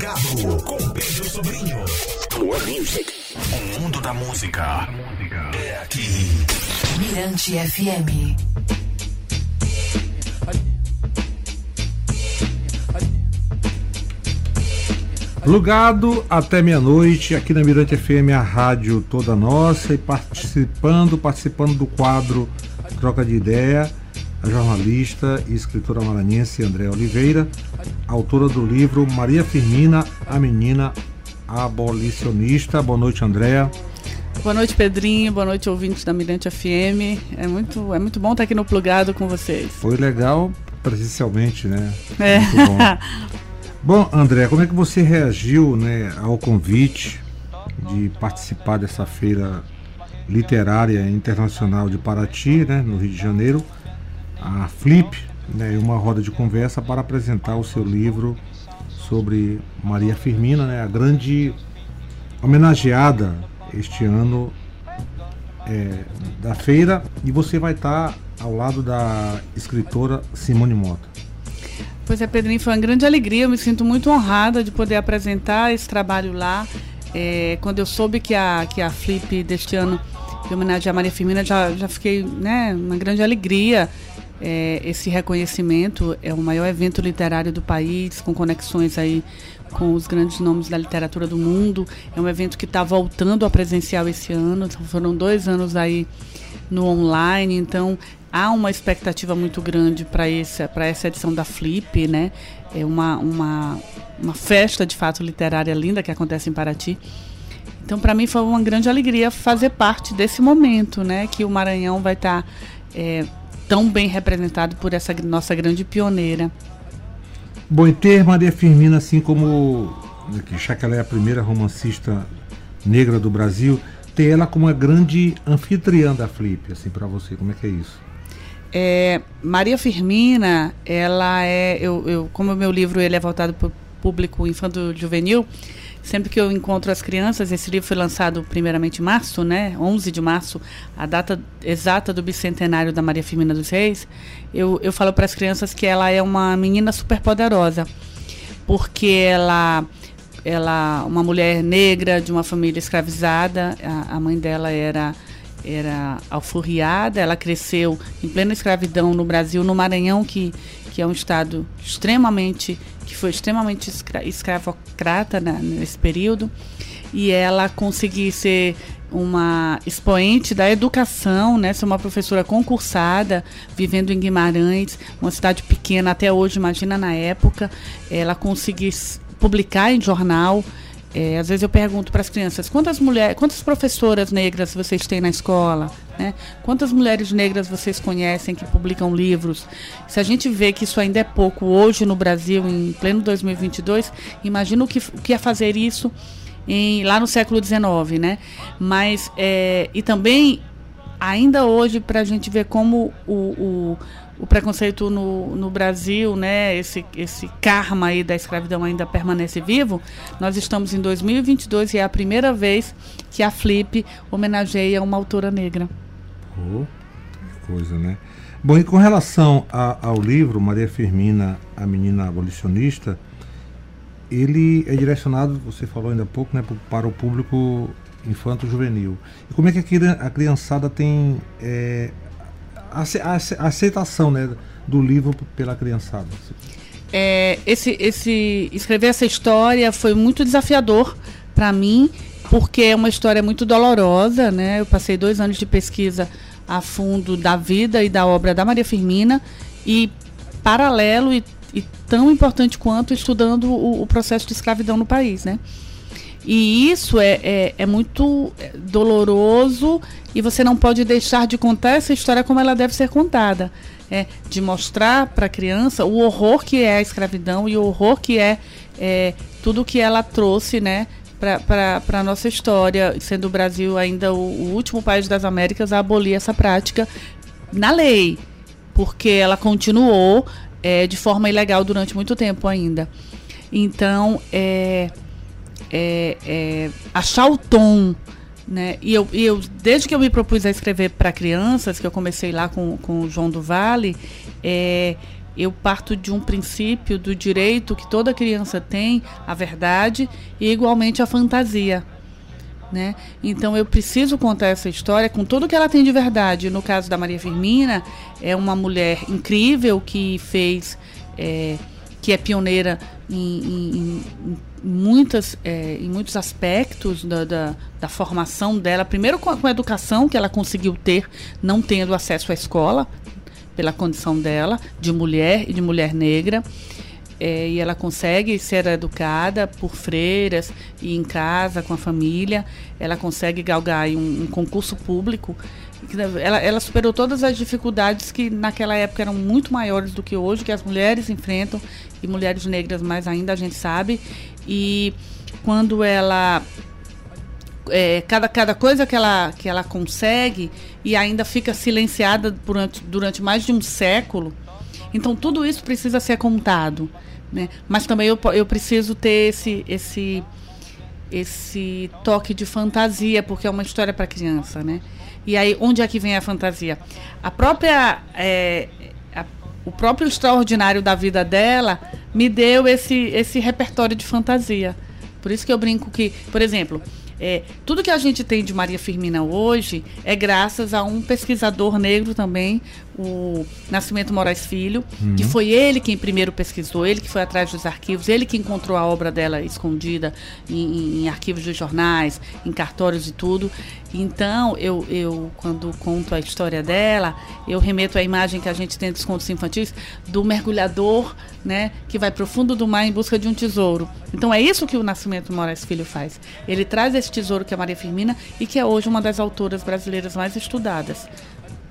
Plugado com Pedro Sobrinho. More music. O mundo da música é aqui. Mirante FM. Plugado até meia-noite, aqui na Mirante FM, a rádio toda nossa, e participando, participando do quadro Troca de Ideia, a jornalista e escritora maranhense André Oliveira, autora do livro Maria Firmina, a menina abolicionista. Boa noite, Andréa. Boa noite, Pedrinho. Boa noite, ouvintes da Mirante FM. É muito, é muito bom estar aqui no Plugado com vocês. Foi legal presencialmente, né? É. Muito bom. Bom, André, como é que você reagiu né, ao convite de participar dessa feira literária internacional de Paraty, né, no Rio de Janeiro, a Flip, né, uma roda de conversa para apresentar o seu livro sobre Maria Firmina, né, a grande homenageada este ano é, da feira, e você vai estar ao lado da escritora Simone Mota. Pois é, Pedrinho, foi uma grande alegria. Eu me sinto muito honrada de poder apresentar esse trabalho lá. É, quando eu soube que a, que a Flip deste ano, de homenagem a Maria Firmina, já, já fiquei, né, uma grande alegria. É, esse reconhecimento é o maior evento literário do país, com conexões aí com os grandes nomes da literatura do mundo. É um evento que está voltando a presencial esse ano. Foram dois anos aí no online, então há uma expectativa muito grande para essa, para essa edição da Flip, né? É uma, uma, uma festa de fato literária linda que acontece em Paraty. Então, para mim foi uma grande alegria fazer parte desse momento, né? Que o Maranhão vai estar tá, é, tão bem representado por essa nossa grande pioneira. Bom, e ter Maria Firmina, assim como, já que ela é a primeira romancista negra do Brasil, ter ela como a grande anfitriã da Flip, assim, para você, como é que é isso? É, Maria Firmina, ela é, eu, eu, como o meu livro ele é voltado para o público infanto-juvenil, sempre que eu encontro as crianças, esse livro foi lançado primeiramente em março, né, 11 de março, a data exata do bicentenário da Maria Firmina dos Reis, eu, eu falo para as crianças que ela é uma menina super poderosa, porque ela ela uma mulher negra de uma família escravizada, a, a mãe dela era era alforriada, ela cresceu em plena escravidão no Brasil, no Maranhão, que, que é um estado extremamente, que foi extremamente escra escravocrata nesse período, e ela conseguiu ser uma expoente da educação, né, ser uma professora concursada, vivendo em Guimarães, uma cidade pequena até hoje, imagina na época, ela conseguiu publicar em jornal, é, às vezes eu pergunto para as crianças quantas mulheres, quantas professoras negras vocês têm na escola, né? Quantas mulheres negras vocês conhecem que publicam livros? Se a gente vê que isso ainda é pouco hoje no Brasil, em pleno 2022, imagina o que, o que é fazer isso em, lá no século XIX, né? Mas é, e também ainda hoje para a gente ver como o, o o preconceito no, no Brasil, né, esse, esse karma aí da escravidão ainda permanece vivo, nós estamos em 2022 e é a primeira vez que a Flip homenageia uma autora negra. Que coisa, né? Bom, e com relação a, ao livro Maria Firmina, a menina abolicionista, ele é direcionado, você falou ainda há pouco, né, para o público infanto-juvenil. E como é que a criançada tem é, a aceitação né, do livro pela criançada? É, esse, esse, escrever essa história foi muito desafiador para mim, porque é uma história muito dolorosa. Né? Eu passei dois anos de pesquisa a fundo da vida e da obra da Maria Firmina e paralelo e, e tão importante quanto estudando o, o, processo de escravidão no país, né? E isso é, é, é, muito doloroso e você não pode deixar de contar essa história como ela deve ser contada. É, de mostrar para a criança o horror que é a escravidão e o horror que é, é tudo que ela trouxe né, para a nossa história, sendo o Brasil ainda o, o último país das Américas a abolir essa prática na lei, porque ela continuou é, de forma ilegal durante muito tempo ainda. Então, é, é, é, achar o tom. Né? E eu, eu, desde que eu me propus a escrever para crianças, que eu comecei lá com, com o João do Vale, é, eu parto de um princípio do direito que toda criança tem à verdade e igualmente à fantasia. Né? Então eu preciso contar essa história com tudo que ela tem de verdade. No caso da Maria Firmina, é uma mulher incrível que fez, é, que é pioneira em, em, em muitas, é, em muitos aspectos da, da, da, formação dela. Primeiro com a, com a educação que ela conseguiu ter, não tendo acesso à escola, pela condição dela de mulher e de mulher negra. É, e ela consegue ser educada por freiras e em casa com a família. Ela consegue galgar um, um concurso público. Ela, ela, superou todas as dificuldades que naquela época eram muito maiores do que hoje, que as mulheres enfrentam, e mulheres negras mais ainda, a gente sabe. E quando ela é, cada, cada coisa que ela, que ela consegue e ainda fica silenciada durante, durante mais de um século. Então, tudo isso precisa ser contado. Né? Mas também eu, eu preciso ter esse, esse, esse toque de fantasia, porque é uma história para criança. Né? E aí, onde é que vem a fantasia? A própria. É, a, o próprio extraordinário da vida dela me deu esse, esse repertório de fantasia. Por isso que eu brinco que, por exemplo, é, tudo que a gente tem de Maria Firmina hoje é graças a um pesquisador negro também, o Nascimento Moraes Filho, uhum. que foi ele quem primeiro pesquisou, ele que foi atrás dos arquivos, ele que encontrou a obra dela escondida em, em arquivos de jornais, em cartórios e tudo. Então, eu, eu, quando conto a história dela, eu remeto à imagem que a gente tem dos contos infantis do mergulhador, né, que vai para o fundo do mar em busca de um tesouro. Então, é isso que o Nascimento Moraes Filho faz. Ele traz esse tesouro que é Maria Firmina e que é hoje uma das autoras brasileiras mais estudadas.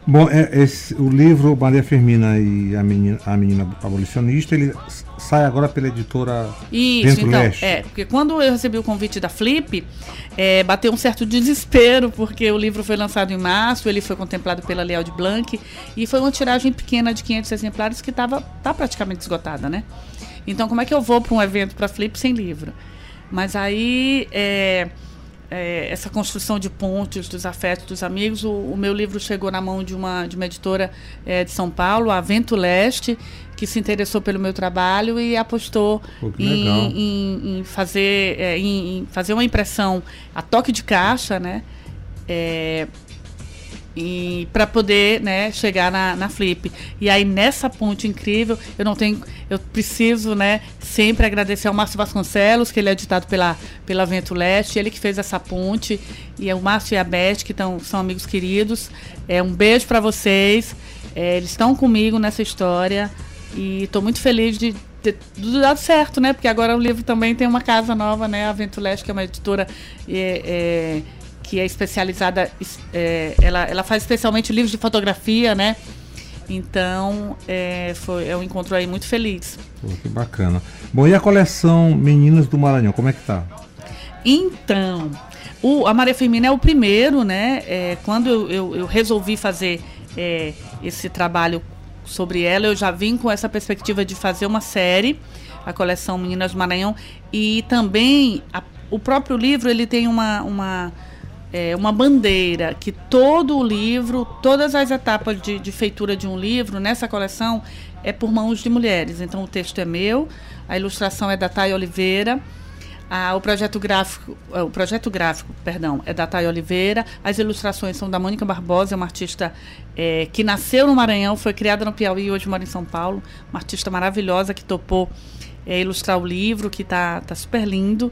Bom, é, esse, o livro Maria Firmina e a menina, a menina abolicionista, ele sai agora pela editora Isso, Vento então, Leste. é, porque quando eu recebi o convite da Flip, é, bateu um certo desespero, porque o livro foi lançado em março, ele foi contemplado pela Leal de Blanc, e foi uma tiragem pequena de 500 exemplares que estava tá praticamente esgotada, né? Então, como é que eu vou para um evento para Flip sem livro? Mas aí... É, é, essa construção de pontes, dos afetos, dos amigos. O, o, meu livro chegou na mão de uma, de uma editora é, de São Paulo, a Vento Leste, que se interessou pelo meu trabalho e apostou Pô, em, em, em, fazer, é, em, em, fazer uma impressão a toque de caixa, né? Para poder né, chegar na, na Flip. E aí nessa ponte incrível, eu não tenho, eu preciso né, sempre agradecer ao Márcio Vasconcelos, que ele é editado pela, pela Vento Leste, ele que fez essa ponte, e é o Márcio e a Beth, que tão, são amigos queridos. É, um beijo para vocês. É, eles estão comigo nessa história e estou muito feliz de ter dado certo, né? Porque agora o livro também tem uma casa nova, né? A Vento Leste, que é uma editora. É, é que é especializada, é, ela, ela faz especialmente livros de fotografia, né? Então, é, foi, é um encontro aí muito feliz. Pô, que bacana. Bom, e a coleção Meninas do Maranhão, como é que tá? Então, o, a Maria Firmina é o primeiro, né? É, quando eu, eu, eu, resolvi fazer é, esse trabalho sobre ela, eu já vim com essa perspectiva de fazer uma série, a coleção Meninas do Maranhão, e também a, o próprio livro ele tem uma, uma é, uma bandeira que todo o livro, todas as etapas de, de, feitura de um livro nessa coleção é por mãos de mulheres. Então o texto é meu, a ilustração é da Thay Oliveira, o projeto gráfico, é, o projeto gráfico, perdão, é da Thay Oliveira, as ilustrações são da Mônica Barbosa, uma artista é, que nasceu no Maranhão, foi criada no Piauí e hoje mora em São Paulo, uma artista maravilhosa que topou é, ilustrar o livro, que está tá super lindo.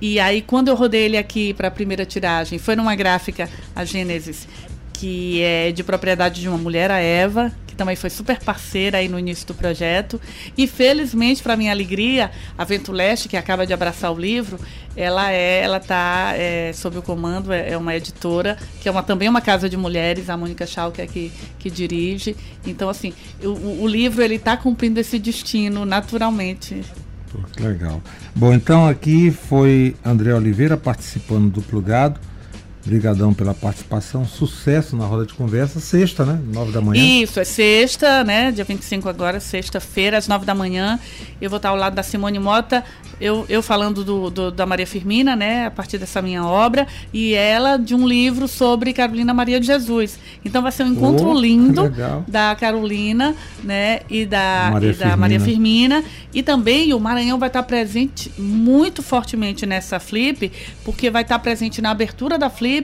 E aí, quando eu rodei ele aqui para a primeira tiragem, foi numa gráfica, a Gênesis, que é de propriedade de uma mulher, a Eva, que também foi super parceira aí no início do projeto. E felizmente, para minha alegria, a Vento Leste, que acaba de abraçar o livro, ela é, ela está é, sob o comando, é, é, uma editora, que é uma, também uma casa de mulheres, a Mônica Schau, que é que, que dirige. Então, assim, o, o livro ele está cumprindo esse destino naturalmente legal. Bom, então aqui foi André Oliveira participando do Plugado. Obrigadão pela participação. Sucesso na roda de conversa. Sexta, né? Nove da manhã. Isso, é sexta, né? Dia 25 agora, sexta-feira, às nove da manhã. Eu vou estar ao lado da Simone Mota, eu, eu falando do, do, da Maria Firmina, né? A partir dessa minha obra. E ela de um livro sobre Carolina Maria de Jesus. Então vai ser um encontro Oh, lindo legal. da Carolina, né? E da Maria e da Firmina. Maria Firmina. E também o Maranhão vai estar presente muito fortemente nessa flip, porque vai estar presente na abertura da flip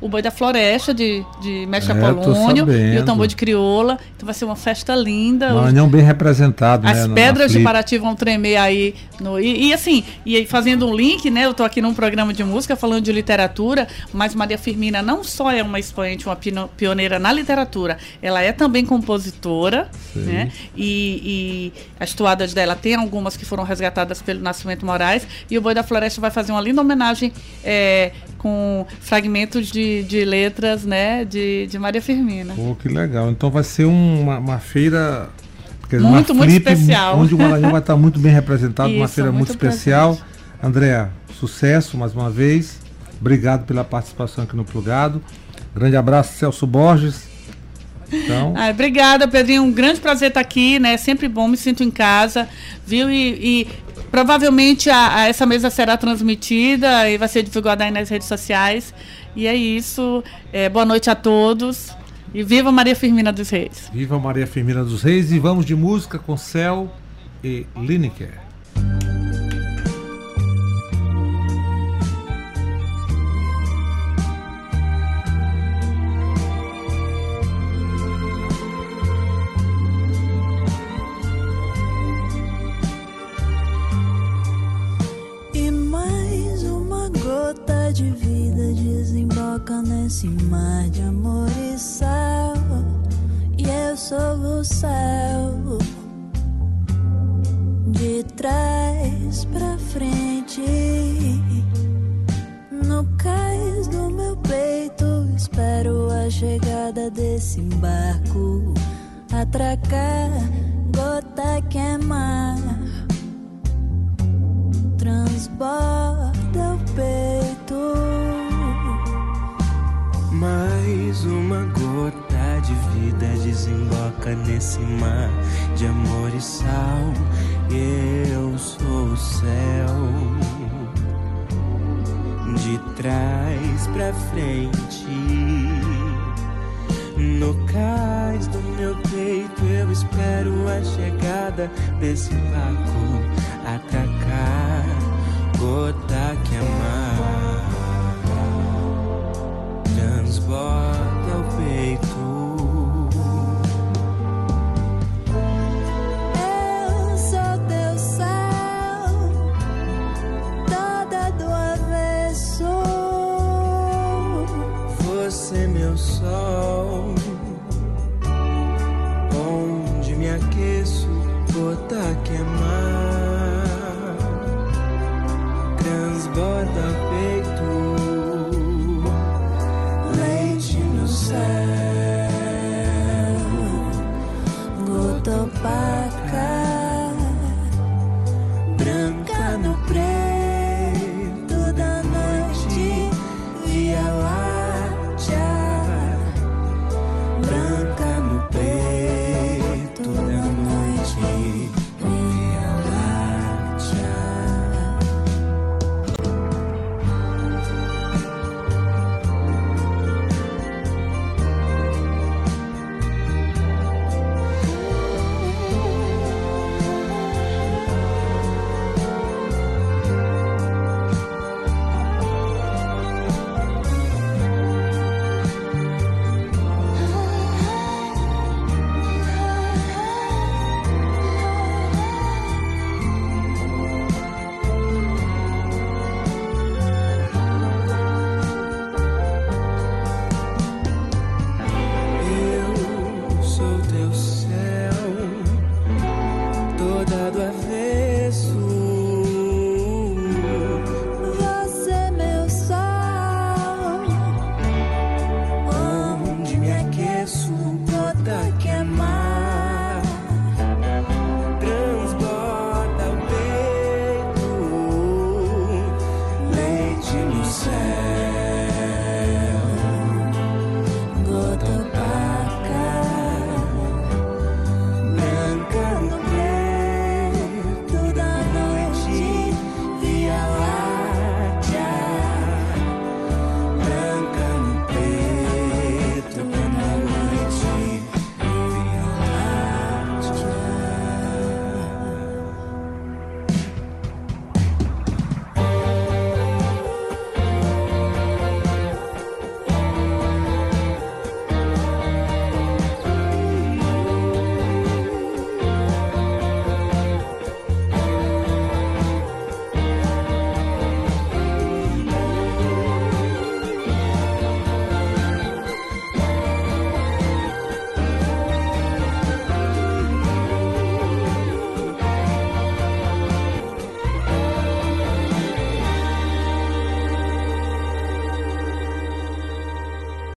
o Boi da Floresta de, de Mestre É, Apolônio e o tambor de crioula. Então vai ser uma festa linda. Maranhão bem representado, As né? pedras de. Paraty vão tremer aí. No, e, e assim, e fazendo um link, né? Eu tô aqui num programa de música falando de literatura, mas Maria Firmina não só é uma expoente, uma pioneira na literatura, ela é também compositora, Sei. né? E, e as toadas dela tem algumas que foram resgatadas pelo Nascimento Moraes, e o Boi da Floresta vai fazer uma linda homenagem é, com fragmentos de, de letras, né? De, de Maria Firmina. Pô, que legal. Então vai ser um- uma, uma feira. dizer, Muito, uma muito flip especial. Onde o Maranhão vai estar muito bem representado, uma Isso, feira muito, muito especial. Andréa, sucesso mais uma vez. Obrigado pela participação aqui no Plugado. Grande abraço, Celso Borges. Então, Ai, obrigada, Pedrinho. Um grande prazer estar aqui, né? Sempre bom, me sinto em casa, viu? E, e provavelmente a, a essa mesa será transmitida e vai ser divulgada aí nas redes sociais. E é isso. É, boa noite a todos. E viva Maria Firmina dos Reis. viva Maria Firmina dos Reis e vamos de música com Céu e Lineker. Desemboca nesse mar de amor e sal. E eu sou o céu. De trás pra frente. No cais do meu peito, espero a chegada desse barco. Atracar, gota queimar transborda Mais uma gota de vida desemboca nesse mar de amor e sal. Eu sou o céu. De trás pra frente. No cais do meu peito eu espero a chegada desse barco atracar, gota que amar 的疤